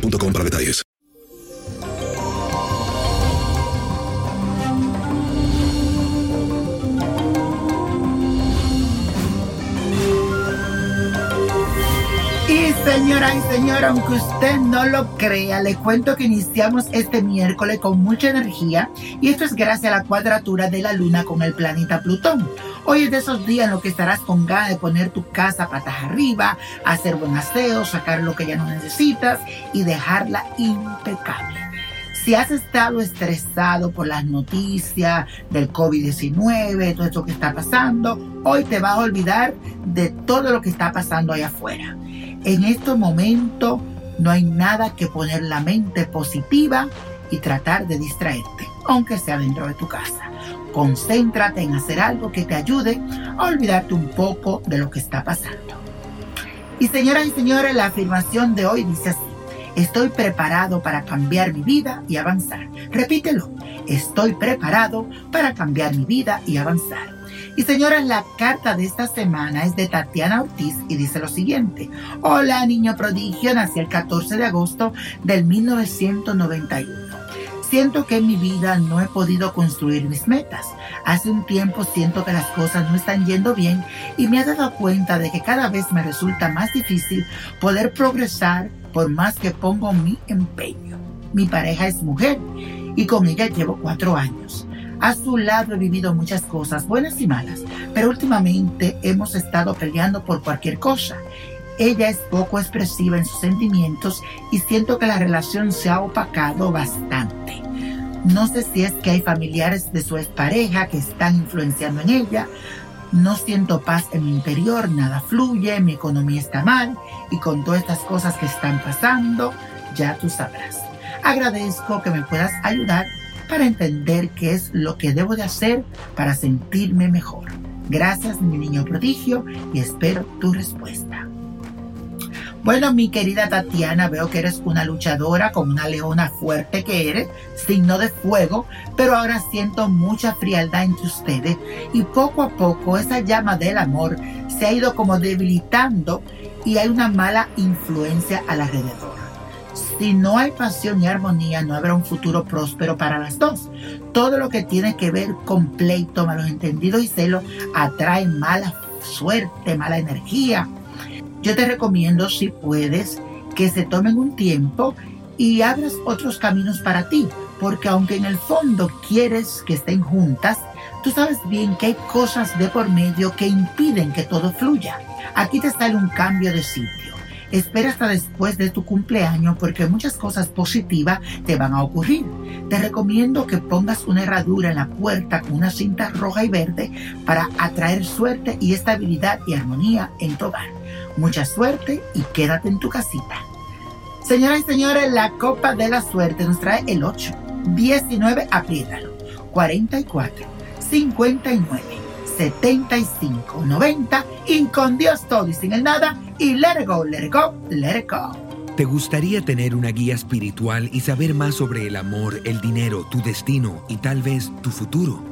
para detalles. Y señora y señora, aunque usted no lo crea, le cuento que iniciamos este miércoles con mucha energía y esto es gracias a la cuadratura de la luna con el planeta Plutón. Hoy es de esos días en los que estarás con ganas de poner tu casa patas arriba, hacer buen aseo, sacar lo que ya no necesitas y dejarla impecable. Si has estado estresado por las noticias del COVID-19, todo esto que está pasando, hoy te vas a olvidar de todo lo que está pasando allá afuera. En este momento no hay nada que poner la mente positiva y tratar de distraerte, aunque sea dentro de tu casa. Concéntrate en hacer algo que te ayude a olvidarte un poco de lo que está pasando. Y señoras y señores, la afirmación de hoy dice así. Estoy preparado para cambiar mi vida y avanzar. Repítelo. Estoy preparado para cambiar mi vida y avanzar. Y señoras, la carta de esta semana es de Tatiana Ortiz y dice lo siguiente. Hola, niño prodigio, nací el 14 de agosto del 1991. Siento que en mi vida no he podido construir mis metas. Hace un tiempo siento que las cosas no están yendo bien y me he dado cuenta de que cada vez me resulta más difícil poder progresar por más que pongo mi empeño. Mi pareja es mujer y con ella llevo cuatro años. A su lado he vivido muchas cosas, buenas y malas, pero últimamente hemos estado peleando por cualquier cosa. Ella es poco expresiva en sus sentimientos y siento que la relación se ha opacado bastante. No sé si es que hay familiares de su expareja que están influenciando en ella. No siento paz en mi interior, nada fluye, mi economía está mal y con todas estas cosas que están pasando, ya tú sabrás. Agradezco que me puedas ayudar para entender qué es lo que debo de hacer para sentirme mejor. Gracias, mi niño prodigio, y espero tu respuesta. Bueno, mi querida Tatiana, veo que eres una luchadora, como una leona fuerte que eres, signo de fuego, pero ahora siento mucha frialdad entre ustedes y poco a poco esa llama del amor se ha ido como debilitando y hay una mala influencia al alrededor. Si no hay pasión y armonía, no habrá un futuro próspero para las dos. Todo lo que tiene que ver con pleito, malos entendidos y celos atrae mala suerte, mala energía. Yo te recomiendo, si puedes, que se tomen un tiempo y abras otros caminos para ti, porque aunque en el fondo quieres que estén juntas, tú sabes bien que hay cosas de por medio que impiden que todo fluya. Aquí te sale un cambio de sitio. Espera hasta después de tu cumpleaños porque muchas cosas positivas te van a ocurrir. Te recomiendo que pongas una herradura en la puerta con una cinta roja y verde para atraer suerte y estabilidad y armonía en tu hogar. Mucha suerte y quédate en tu casita. Señoras y señores, la copa de la suerte nos trae el 8, 19, apriétalo, 44, 59, 75, 90 y con Dios todo y sin el nada y let it go, let go, let go. ¿Te gustaría tener una guía espiritual y saber más sobre el amor, el dinero, tu destino y tal vez tu futuro?